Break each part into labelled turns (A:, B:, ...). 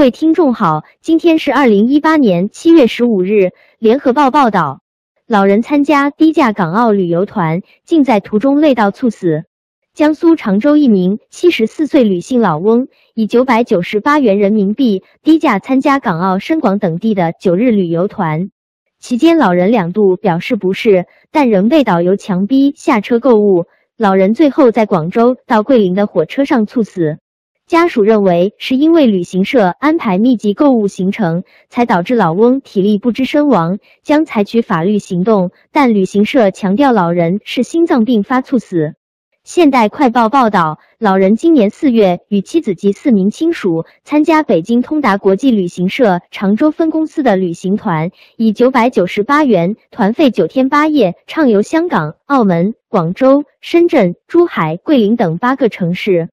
A: 各位听众好，今天是二零一八年七月十五日。联合报报道，老人参加低价港澳旅游团，竟在途中累到猝死。江苏常州一名七十四岁女性老翁，以九百九十八元人民币低价参加港澳、深广等地的九日旅游团，期间老人两度表示不适，但仍被导游强逼下车购物。老人最后在广州到桂林的火车上猝死。家属认为是因为旅行社安排密集购物行程，才导致老翁体力不支身亡，将采取法律行动。但旅行社强调老人是心脏病发猝死。现代快报报道，老人今年四月与妻子及四名亲属参加北京通达国际旅行社常州分公司的旅行团，以九百九十八元团费九天八夜畅游香港、澳门、广州、深圳、珠海、桂林等八个城市。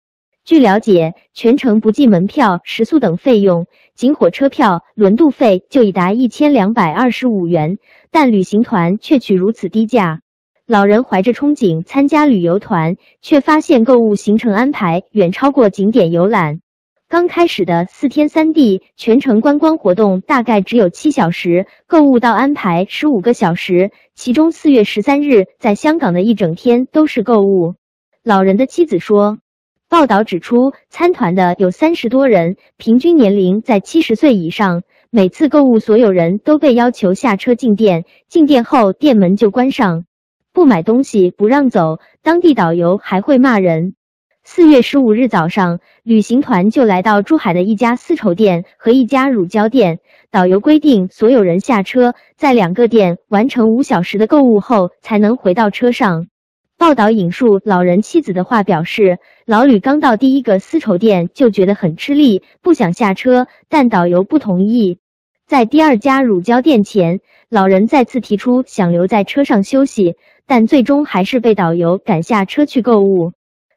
A: 据了解，全程不计门票、食宿等费用，仅火车票、轮渡费就已达一千两百二十五元，但旅行团却取如此低价。老人怀着憧憬参加旅游团，却发现购物行程安排远超过景点游览。刚开始的四天三地全程观光活动大概只有七小时，购物到安排十五个小时，其中四月十三日在香港的一整天都是购物。老人的妻子说。报道指出，参团的有三十多人，平均年龄在七十岁以上。每次购物，所有人都被要求下车进店，进店后店门就关上，不买东西不让走。当地导游还会骂人。四月十五日早上，旅行团就来到珠海的一家丝绸店和一家乳胶店，导游规定所有人下车，在两个店完成五小时的购物后，才能回到车上。报道引述老人妻子的话表示，老吕刚到第一个丝绸店就觉得很吃力，不想下车，但导游不同意。在第二家乳胶店前，老人再次提出想留在车上休息，但最终还是被导游赶下车去购物。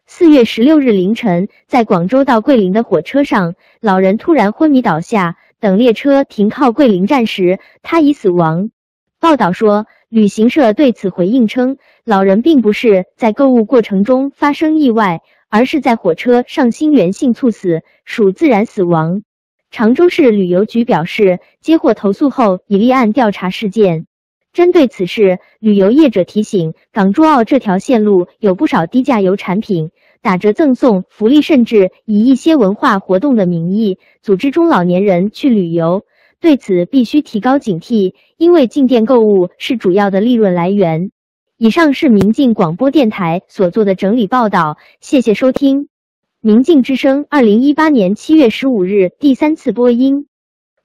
A: 四月十六日凌晨，在广州到桂林的火车上，老人突然昏迷倒下，等列车停靠桂林站时，他已死亡。报道说。旅行社对此回应称，老人并不是在购物过程中发生意外，而是在火车上心源性猝死，属自然死亡。常州市旅游局表示，接获投诉后已立案调查事件。针对此事，旅游业者提醒，港珠澳这条线路有不少低价游产品、打折赠送福利，甚至以一些文化活动的名义组织中老年人去旅游。对此必须提高警惕，因为进店购物是主要的利润来源。以上是明镜广播电台所做的整理报道，谢谢收听。明镜之声，二零一八年七月十五日第三次播音。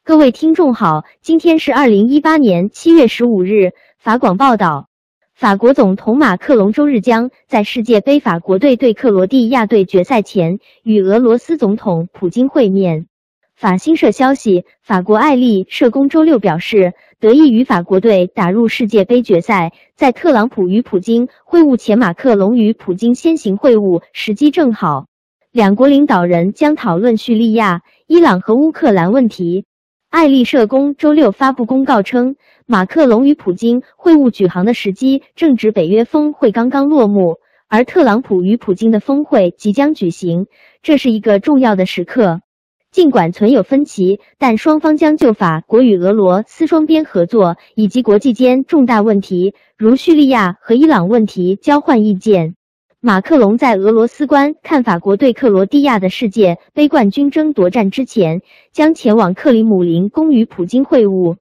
A: 各位听众好，今天是二零一八年七月十五日。法广报道，法国总统马克龙周日将在世界杯法国队对克罗地亚队决赛前与俄罗斯总统普京会面。法新社消息，法国爱立社工周六表示，得益于法国队打入世界杯决赛，在特朗普与普京会晤前，马克龙与普京先行会晤时机正好。两国领导人将讨论叙利亚、伊朗和乌克兰问题。爱立社工周六发布公告称，马克龙与普京会晤举行的时机正值北约峰会刚刚落幕，而特朗普与普京的峰会即将举行，这是一个重要的时刻。尽管存有分歧，但双方将就法国与俄罗斯双边合作以及国际间重大问题，如叙利亚和伊朗问题交换意见。马克龙在俄罗斯观看法国对克罗地亚的世界杯冠军争夺战之前，将前往克里姆林宫与普京会晤。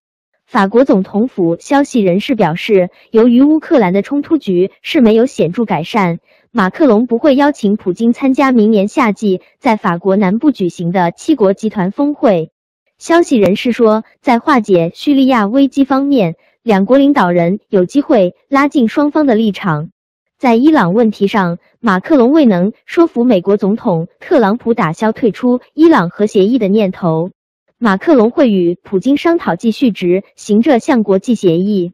A: 法国总统府消息人士表示，由于乌克兰的冲突局势没有显著改善。马克龙不会邀请普京参加明年夏季在法国南部举行的七国集团峰会。消息人士说，在化解叙利亚危机方面，两国领导人有机会拉近双方的立场。在伊朗问题上，马克龙未能说服美国总统特朗普打消退出伊朗核协议的念头。马克龙会与普京商讨继续执行这项国际协议。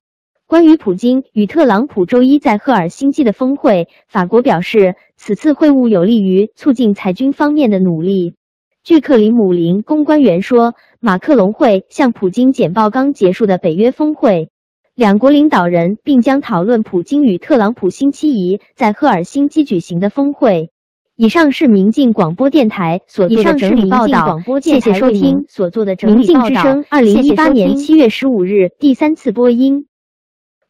A: 关于普京与特朗普周一在赫尔辛基的峰会，法国表示，此次会晤有利于促进裁军方面的努力。据克里姆林宫官员说，马克龙会向普京简报刚结束的北约峰会，两国领导人并将讨论普京与特朗普星期一在赫尔辛基举行的峰会。以上是民进广播电台所做的整理报道，谢谢收听。所做的整理报道。之声，二零一八年七月十五日第三次播音。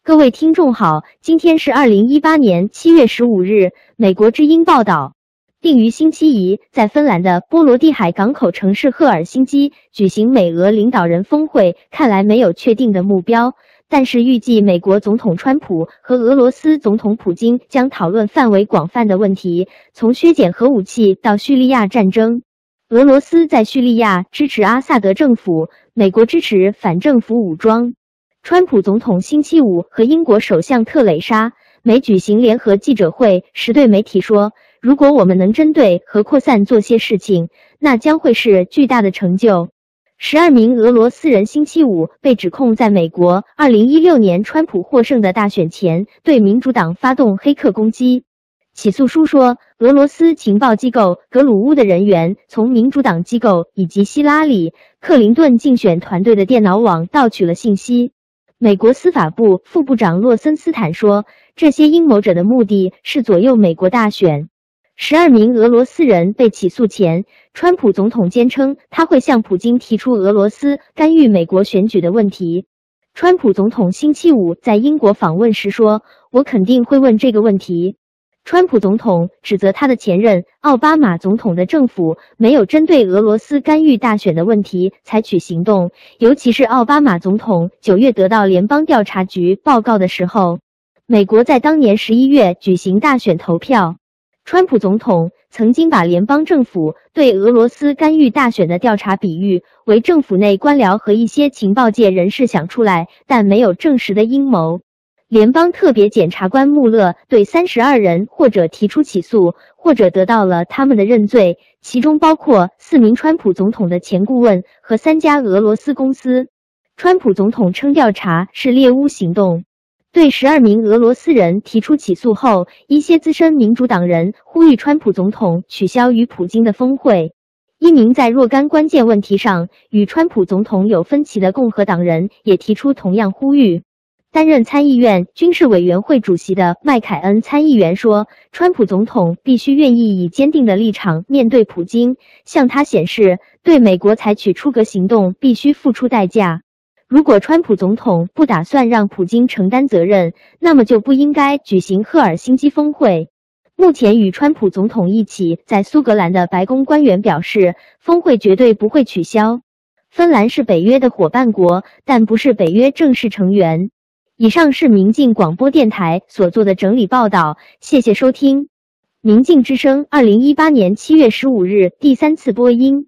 A: 各位听众好，今天是二零一八年七月十五日。美国之音报道，定于星期一在芬兰的波罗的海港口城市赫尔辛基举行美俄领导人峰会，看来没有确定的目标。但是预计美国总统川普和俄罗斯总统普京将讨论范围广泛的问题，从削减核武器到叙利亚战争。俄罗斯在叙利亚支持阿萨德政府，美国支持反政府武装。川普总统星期五和英国首相特蕾莎梅举行联合记者会时对媒体说：“如果我们能针对核扩散做些事情，那将会是巨大的成就。”十二名俄罗斯人星期五被指控在美国二零一六年川普获胜的大选前对民主党发动黑客攻击。起诉书说，俄罗斯情报机构格鲁乌的人员从民主党机构以及希拉里·克林顿竞选团队的电脑网盗取了信息。美国司法部副部长洛森斯坦说，这些阴谋者的目的是左右美国大选。十二名俄罗斯人被起诉前，川普总统坚称他会向普京提出俄罗斯干预美国选举的问题。川普总统星期五在英国访问时说：“我肯定会问这个问题。”川普总统指责他的前任奥巴马总统的政府没有针对俄罗斯干预大选的问题采取行动，尤其是奥巴马总统九月得到联邦调查局报告的时候。美国在当年十一月举行大选投票。川普总统曾经把联邦政府对俄罗斯干预大选的调查比喻为政府内官僚和一些情报界人士想出来但没有证实的阴谋。联邦特别检察官穆勒对三十二人或者提出起诉，或者得到了他们的认罪，其中包括四名川普总统的前顾问和三家俄罗斯公司。川普总统称调查是猎巫行动。对十二名俄罗斯人提出起诉后，一些资深民主党人呼吁川普总统取消与普京的峰会。一名在若干关键问题上与川普总统有分歧的共和党人也提出同样呼吁。担任参议院军事委员会主席的麦凯恩参议员说：“川普总统必须愿意以坚定的立场面对普京，向他显示对美国采取出格行动必须付出代价。”如果川普总统不打算让普京承担责任，那么就不应该举行赫尔辛基峰会。目前与川普总统一起在苏格兰的白宫官员表示，峰会绝对不会取消。芬兰是北约的伙伴国，但不是北约正式成员。以上是明镜广播电台所做的整理报道，谢谢收听。明镜之声，二零一八年七月十五日第三次播音。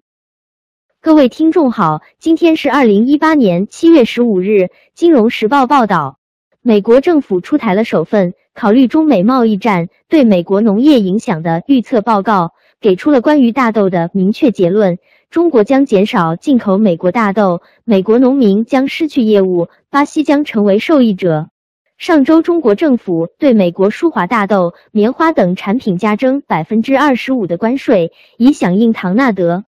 A: 各位听众好，今天是二零一八年七月十五日。金融时报报道，美国政府出台了首份考虑中美贸易战对美国农业影响的预测报告，给出了关于大豆的明确结论：中国将减少进口美国大豆，美国农民将失去业务，巴西将成为受益者。上周，中国政府对美国舒华大豆、棉花等产品加征百分之二十五的关税，以响应唐纳德。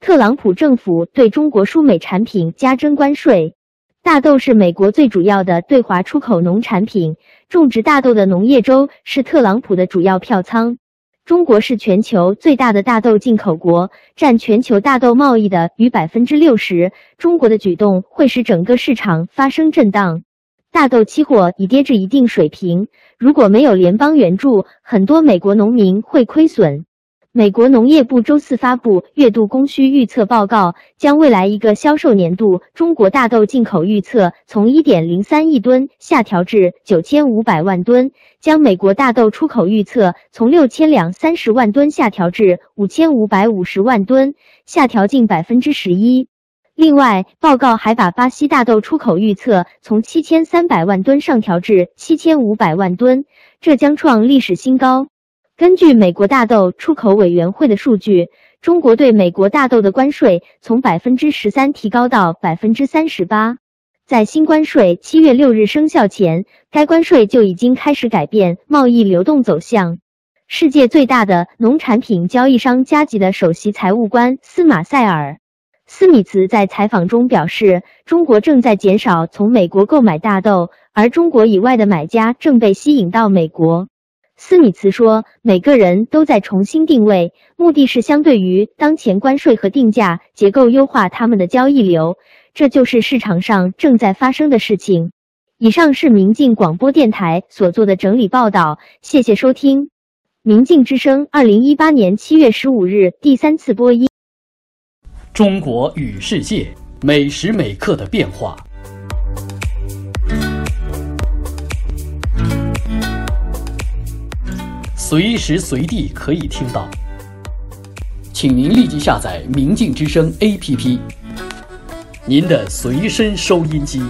A: 特朗普政府对中国输美产品加征关税。大豆是美国最主要的对华出口农产品，种植大豆的农业州是特朗普的主要票仓。中国是全球最大的大豆进口国，占全球大豆贸易的逾百分之六十。中国的举动会使整个市场发生震荡。大豆期货已跌至一定水平，如果没有联邦援助，很多美国农民会亏损。美国农业部周四发布月度供需预测报告，将未来一个销售年度中国大豆进口预测从一点零三亿吨下调至九千五百万吨，将美国大豆出口预测从六千两三十万吨下调至五千五百五十万吨，下调近百分之十一。另外，报告还把巴西大豆出口预测从七千三百万吨上调至七千五百万吨，这将创历史新高。根据美国大豆出口委员会的数据，中国对美国大豆的关税从百分之十三提高到百分之三十八。在新关税七月六日生效前，该关税就已经开始改变贸易流动走向。世界最大的农产品交易商加吉的首席财务官斯马塞尔·斯米茨在采访中表示，中国正在减少从美国购买大豆，而中国以外的买家正被吸引到美国。斯米茨说：“每个人都在重新定位，目的是相对于当前关税和定价结构优化他们的交易流，这就是市场上正在发生的事情。”以上是明镜广播电台所做的整理报道，谢谢收听《明镜之声》二零一八年七月十五日第三次播音。
B: 中国与世界每时每刻的变化。随时随地可以听到，请您立即下载“明镜之声 ”APP，您的随身收音机。